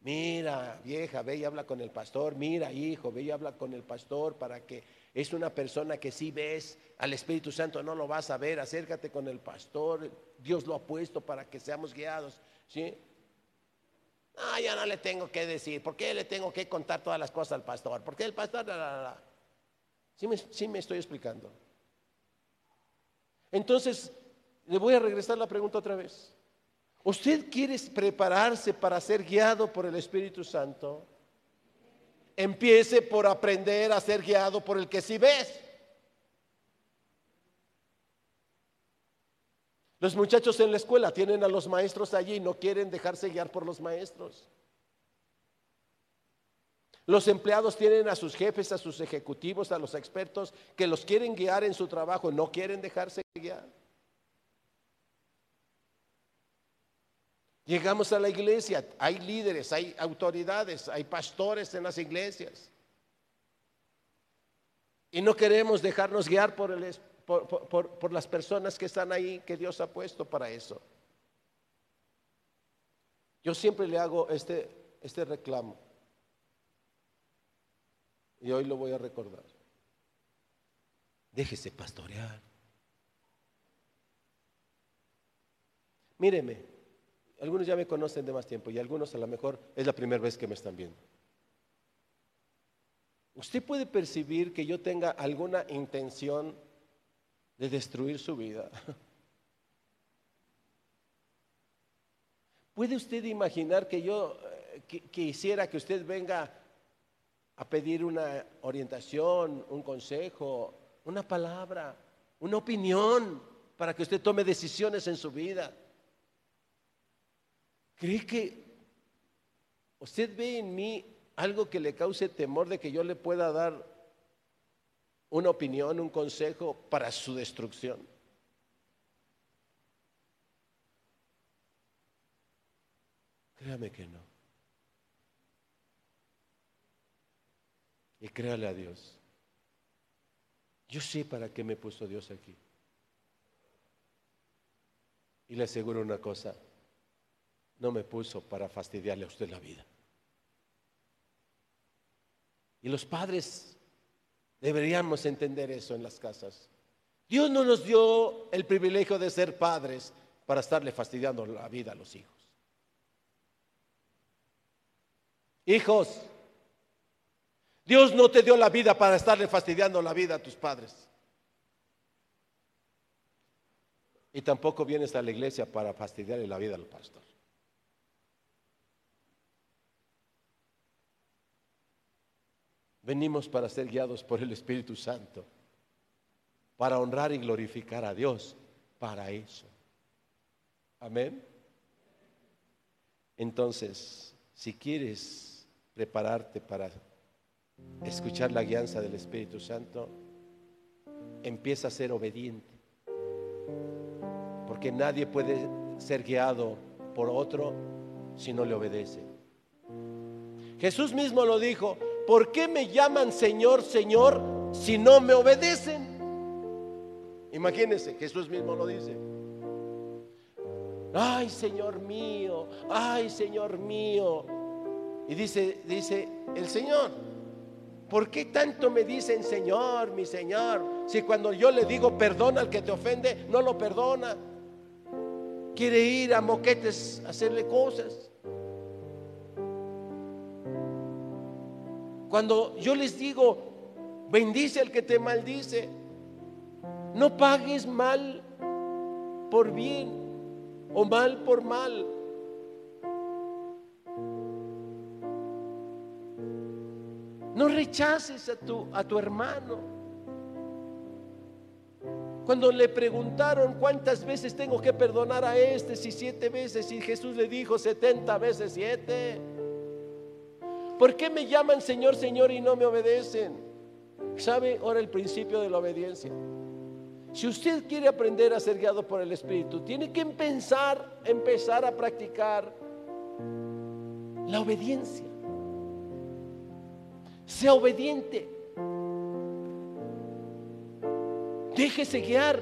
Mira, vieja, ve y habla con el pastor. Mira, hijo, ve y habla con el pastor para que es una persona que si ves al Espíritu Santo no lo vas a ver. Acércate con el pastor. Dios lo ha puesto para que seamos guiados. ¿sí? Ah, ya no le tengo que decir. ¿Por qué le tengo que contar todas las cosas al pastor? Porque el pastor... ¿Sí, me, sí me estoy explicando. Entonces, le voy a regresar la pregunta otra vez. ¿Usted quiere prepararse para ser guiado por el Espíritu Santo? Empiece por aprender a ser guiado por el que sí ves. Los muchachos en la escuela tienen a los maestros allí y no quieren dejarse guiar por los maestros. Los empleados tienen a sus jefes, a sus ejecutivos, a los expertos que los quieren guiar en su trabajo no quieren dejarse guiar. Llegamos a la iglesia, hay líderes, hay autoridades, hay pastores en las iglesias. Y no queremos dejarnos guiar por, por, las personas que están ahí, que Dios ha puesto para eso. Yo siempre le hago este, este reclamo. Y hoy lo voy a recordar. Déjese pastorear. Míreme, algunos ya me conocen de más tiempo y algunos a lo mejor es la primera vez que me están viendo. Usted puede percibir que yo tenga alguna intención de destruir su vida. ¿Puede usted imaginar que yo eh, quisiera que usted venga a pedir una orientación, un consejo, una palabra, una opinión para que usted tome decisiones en su vida? ¿Cree que usted ve en mí algo que le cause temor de que yo le pueda dar una opinión, un consejo para su destrucción? Créame que no. Y créale a Dios. Yo sé para qué me puso Dios aquí. Y le aseguro una cosa, no me puso para fastidiarle a usted la vida. Y los padres deberíamos entender eso en las casas. Dios no nos dio el privilegio de ser padres para estarle fastidiando la vida a los hijos. Hijos, Dios no te dio la vida para estarle fastidiando la vida a tus padres. Y tampoco vienes a la iglesia para fastidiarle la vida al pastor. Venimos para ser guiados por el Espíritu Santo, para honrar y glorificar a Dios, para eso. Amén. Entonces, si quieres prepararte para escuchar la guianza del Espíritu Santo, empieza a ser obediente. Porque nadie puede ser guiado por otro si no le obedece. Jesús mismo lo dijo, ¿por qué me llaman Señor, Señor si no me obedecen? Imagínense, Jesús mismo lo dice. Ay, Señor mío, ay, Señor mío. Y dice, dice el Señor, ¿por qué tanto me dicen Señor, mi Señor? Si cuando yo le digo perdona al que te ofende, no lo perdona. Quiere ir a moquetes a hacerle cosas. Cuando yo les digo, bendice al que te maldice, no pagues mal por bien o mal por mal. No rechaces a tu, a tu hermano. Cuando le preguntaron cuántas veces tengo que perdonar a este, si siete veces, y Jesús le dijo setenta veces siete. ¿Por qué me llaman Señor, Señor y no me obedecen? ¿Sabe ahora el principio de la obediencia? Si usted quiere aprender a ser guiado por el Espíritu, tiene que empezar, empezar a practicar la obediencia. Sea obediente. Déjese guiar.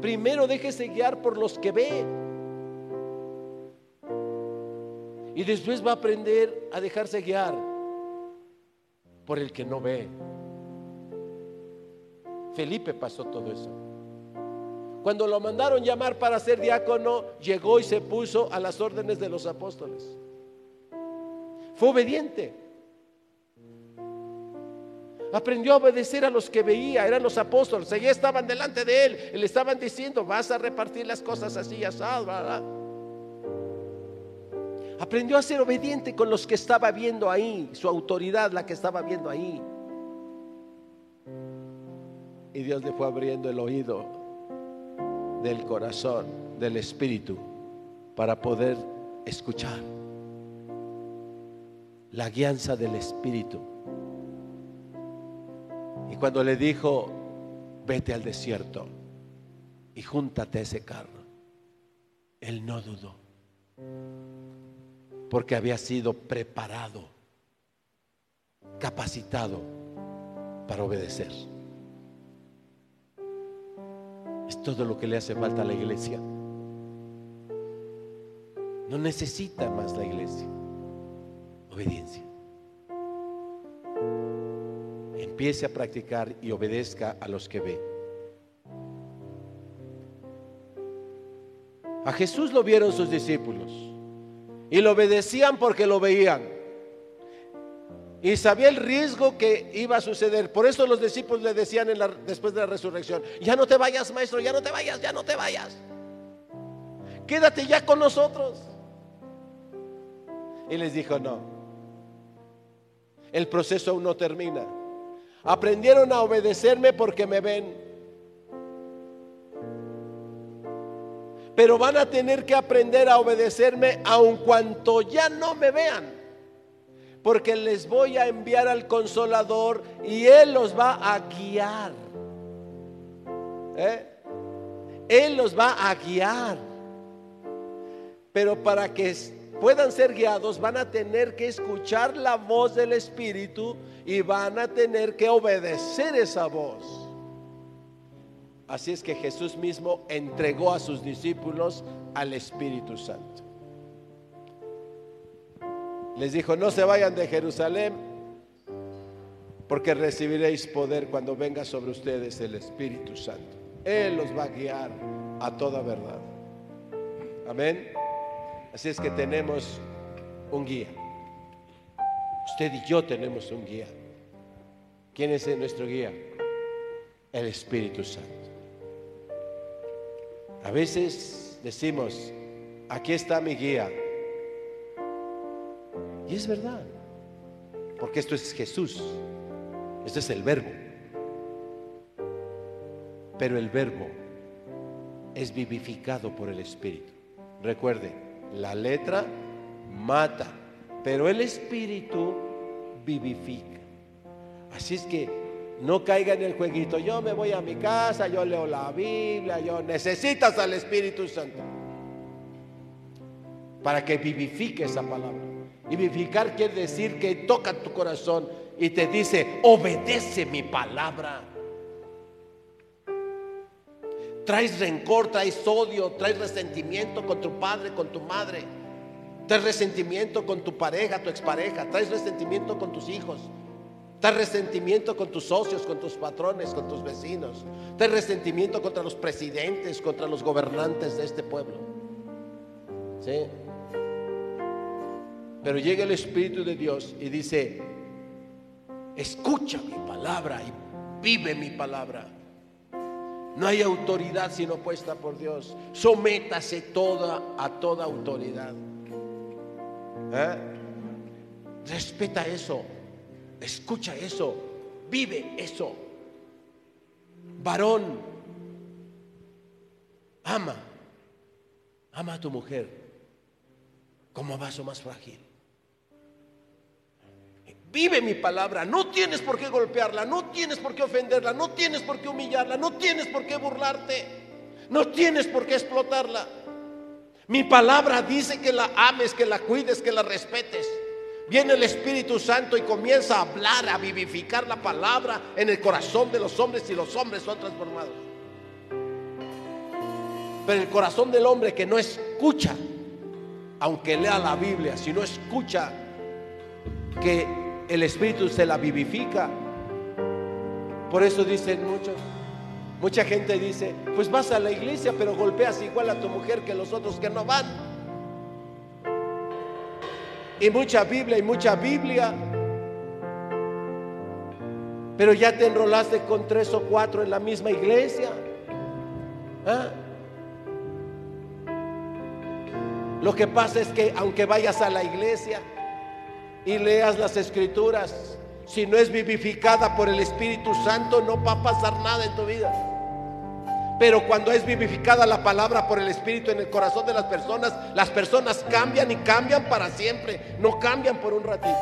Primero déjese guiar por los que ve. Y después va a aprender a dejarse guiar por el que no ve. Felipe pasó todo eso. Cuando lo mandaron llamar para ser diácono, llegó y se puso a las órdenes de los apóstoles. Fue obediente. Aprendió a obedecer a los que veía, eran los apóstoles, ya estaban delante de él, le estaban diciendo, vas a repartir las cosas así, así, Aprendió a ser obediente con los que estaba viendo ahí, su autoridad, la que estaba viendo ahí. Y Dios le fue abriendo el oído del corazón, del espíritu, para poder escuchar la guianza del espíritu. Y cuando le dijo, vete al desierto y júntate a ese carro, él no dudó, porque había sido preparado, capacitado para obedecer. Es todo lo que le hace falta a la iglesia. No necesita más la iglesia. Obediencia. Empiece a practicar y obedezca a los que ve. A Jesús lo vieron sus discípulos y lo obedecían porque lo veían. Y sabía el riesgo que iba a suceder. Por eso los discípulos le decían después de la resurrección, ya no te vayas maestro, ya no te vayas, ya no te vayas. Quédate ya con nosotros. Y les dijo, no. El proceso aún no termina. Aprendieron a obedecerme porque me ven. Pero van a tener que aprender a obedecerme aun cuanto ya no me vean porque les voy a enviar al consolador y Él los va a guiar. ¿Eh? Él los va a guiar. Pero para que puedan ser guiados van a tener que escuchar la voz del Espíritu y van a tener que obedecer esa voz. Así es que Jesús mismo entregó a sus discípulos al Espíritu Santo les dijo, no se vayan de Jerusalén, porque recibiréis poder cuando venga sobre ustedes el Espíritu Santo. Él los va a guiar a toda verdad. Amén. Así es que tenemos un guía. Usted y yo tenemos un guía. ¿Quién es nuestro guía? El Espíritu Santo. A veces decimos, aquí está mi guía y es verdad, porque esto es Jesús, esto es el verbo. Pero el verbo es vivificado por el Espíritu. Recuerde, la letra mata, pero el Espíritu vivifica. Así es que no caiga en el jueguito, yo me voy a mi casa, yo leo la Biblia, yo necesitas al Espíritu Santo para que vivifique esa palabra. Y vivificar quiere decir que toca tu corazón y te dice, obedece mi palabra. Traes rencor, traes odio, traes resentimiento con tu padre, con tu madre. Traes resentimiento con tu pareja, tu expareja. Traes resentimiento con tus hijos. Traes resentimiento con tus socios, con tus patrones, con tus vecinos. Traes resentimiento contra los presidentes, contra los gobernantes de este pueblo. ¿Sí? Pero llega el Espíritu de Dios y dice, escucha mi palabra y vive mi palabra. No hay autoridad sino puesta por Dios. Sométase toda a toda autoridad. ¿Eh? Respeta eso. Escucha eso. Vive eso. Varón, ama. Ama a tu mujer como vaso más frágil. Vive mi palabra. No tienes por qué golpearla, no tienes por qué ofenderla, no tienes por qué humillarla, no tienes por qué burlarte, no tienes por qué explotarla. Mi palabra dice que la ames, que la cuides, que la respetes. Viene el Espíritu Santo y comienza a hablar, a vivificar la palabra en el corazón de los hombres y los hombres son transformados. Pero el corazón del hombre que no escucha aunque lea la Biblia, si no escucha que el Espíritu se la vivifica. Por eso dicen muchos, mucha gente dice, pues vas a la iglesia pero golpeas igual a tu mujer que los otros que no van. Y mucha Biblia y mucha Biblia. Pero ya te enrolaste con tres o cuatro en la misma iglesia. ¿Ah? Lo que pasa es que aunque vayas a la iglesia y leas las escrituras, si no es vivificada por el Espíritu Santo, no va a pasar nada en tu vida. Pero cuando es vivificada la palabra por el Espíritu en el corazón de las personas, las personas cambian y cambian para siempre, no cambian por un ratito.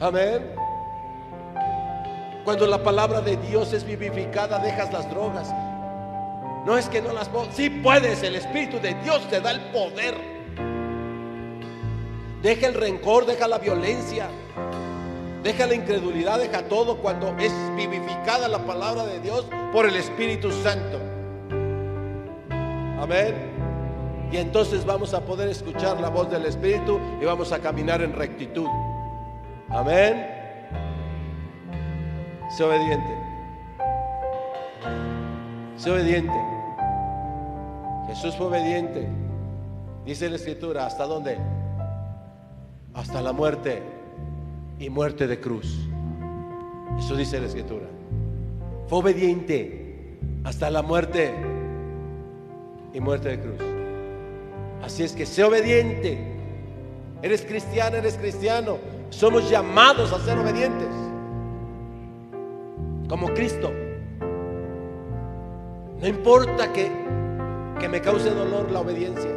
Amén. Cuando la palabra de Dios es vivificada, dejas las drogas, no es que no las puedo. Sí puedes, el Espíritu de Dios te da el poder. Deja el rencor, deja la violencia, deja la incredulidad, deja todo cuando es vivificada la palabra de Dios por el Espíritu Santo. Amén. Y entonces vamos a poder escuchar la voz del Espíritu y vamos a caminar en rectitud. Amén. Sé obediente. Sé obediente. Jesús fue obediente. Dice la escritura, ¿hasta dónde? Hasta la muerte y muerte de cruz. Eso dice la escritura. Fue obediente hasta la muerte y muerte de cruz. Así es que sé obediente. Eres cristiano, eres cristiano. Somos llamados a ser obedientes. Como Cristo. No importa que, que me cause dolor la obediencia.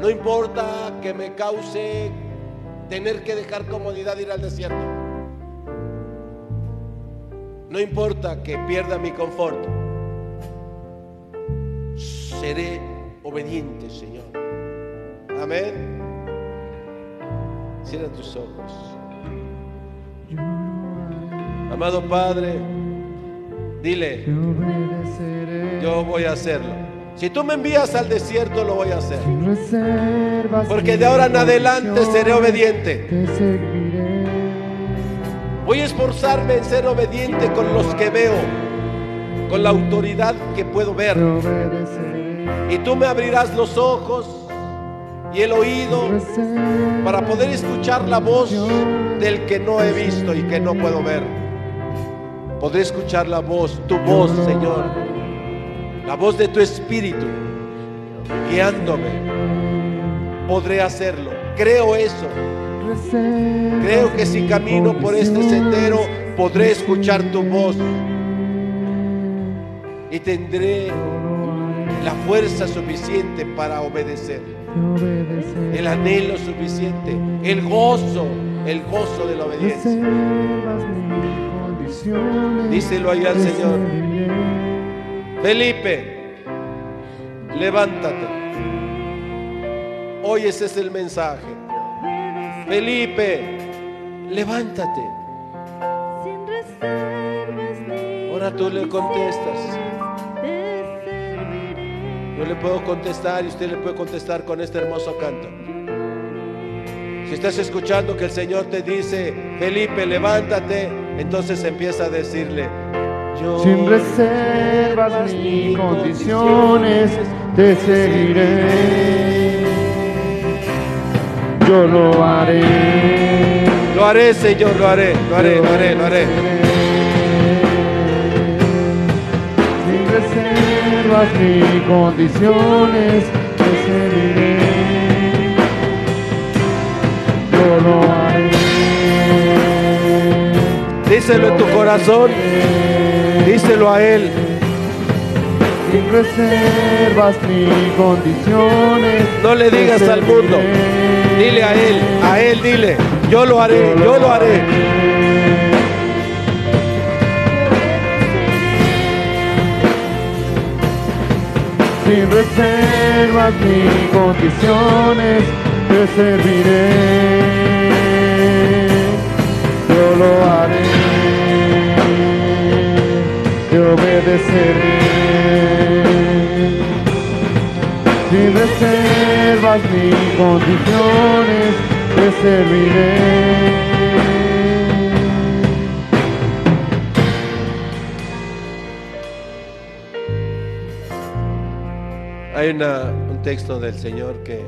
No importa que me cause tener que dejar comodidad ir al desierto. No importa que pierda mi confort. Seré obediente, Señor. Amén. Cierra tus ojos. Amado Padre, dile, yo voy a hacerlo. Si tú me envías al desierto, lo voy a hacer. Porque de ahora en adelante seré obediente. Voy a esforzarme en ser obediente con los que veo, con la autoridad que puedo ver. Y tú me abrirás los ojos y el oído para poder escuchar la voz del que no he visto y que no puedo ver. Podré escuchar la voz, tu voz, Señor, la voz de tu espíritu, guiándome. Podré hacerlo. Creo eso. Creo que si camino por este sendero, podré escuchar tu voz. Y tendré la fuerza suficiente para obedecer. El anhelo suficiente, el gozo, el gozo de la obediencia. Díselo ahí al Señor. Felipe, levántate. Hoy ese es el mensaje. Felipe, levántate. Ahora tú le contestas. Yo le puedo contestar y usted le puede contestar con este hermoso canto. Si estás escuchando que el Señor te dice, Felipe, levántate, entonces empieza a decirle, Sin reservas ni condiciones te seguiré. Yo lo haré. Lo haré, Señor, lo haré, lo haré, lo haré, lo haré. Sin reservas ni condiciones te seguiré. Yo lo haré. Díselo en tu corazón, díselo a Él. Sin reservas ni condiciones. No le digas al mundo, dile a Él, a Él dile, yo lo haré, yo lo haré. Sin reservas ni condiciones te serviré. Obedeceré. Sin reservas mis condiciones, te serviré. Hay una- un texto del Señor que,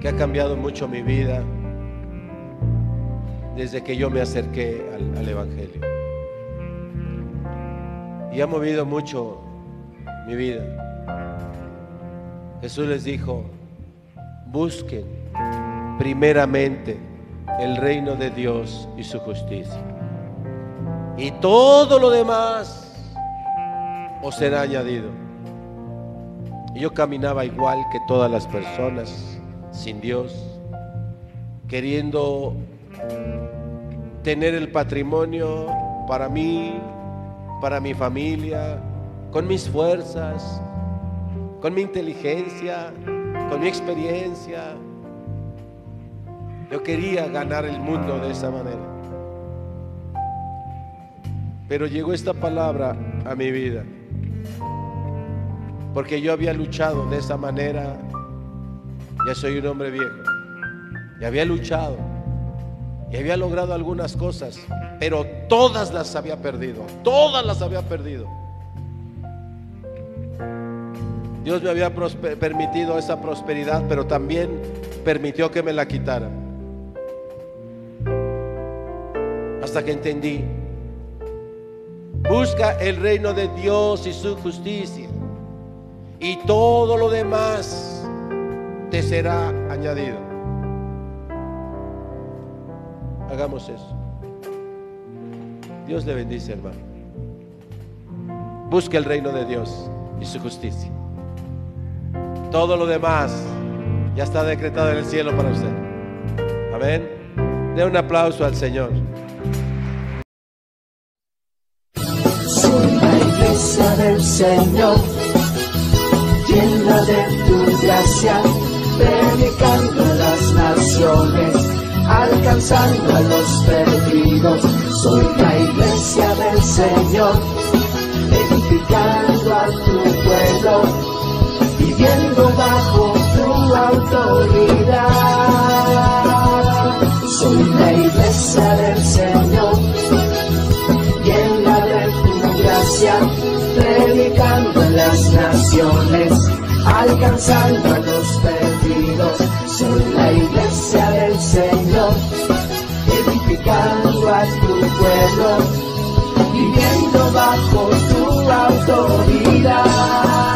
que ha cambiado mucho mi vida desde que yo me acerqué al Evangelio. Y ha movido mucho mi vida. Jesús les dijo, busquen primeramente el reino de Dios y su justicia. Y todo lo demás os será añadido. Y yo caminaba igual que todas las personas, sin Dios, queriendo tener el patrimonio para mí, para mi familia, con mis fuerzas, con mi inteligencia, con mi experiencia. Yo quería ganar el mundo de esa manera. Pero llegó esta palabra a mi vida. Porque yo había luchado de esa manera. Ya soy un hombre viejo. Y había luchado. Y había logrado algunas cosas. Pero todas las había perdido. Todas las había perdido. Dios me había permitido esa prosperidad, pero también permitió que me la quitara. Hasta que entendí. Busca el reino de Dios y su justicia. Y todo lo demás te será añadido. Hagamos eso. Dios le bendice, hermano. Busca el reino de Dios y su justicia. Todo lo demás ya está decretado en el cielo para usted. Amén. De un aplauso al Señor. Soy la iglesia del Señor, llena de tu gracia, predicando en las naciones, alcanzando a los perdidos. Soy la iglesia del Señor, edificando a tu pueblo, viviendo bajo tu autoridad. Soy la iglesia del Señor llena de tu gracia, predicando en las naciones, alcanzando a los perdidos. Soy la iglesia del Señor, edificando a tu pueblo, viviendo bajo tu autoridad.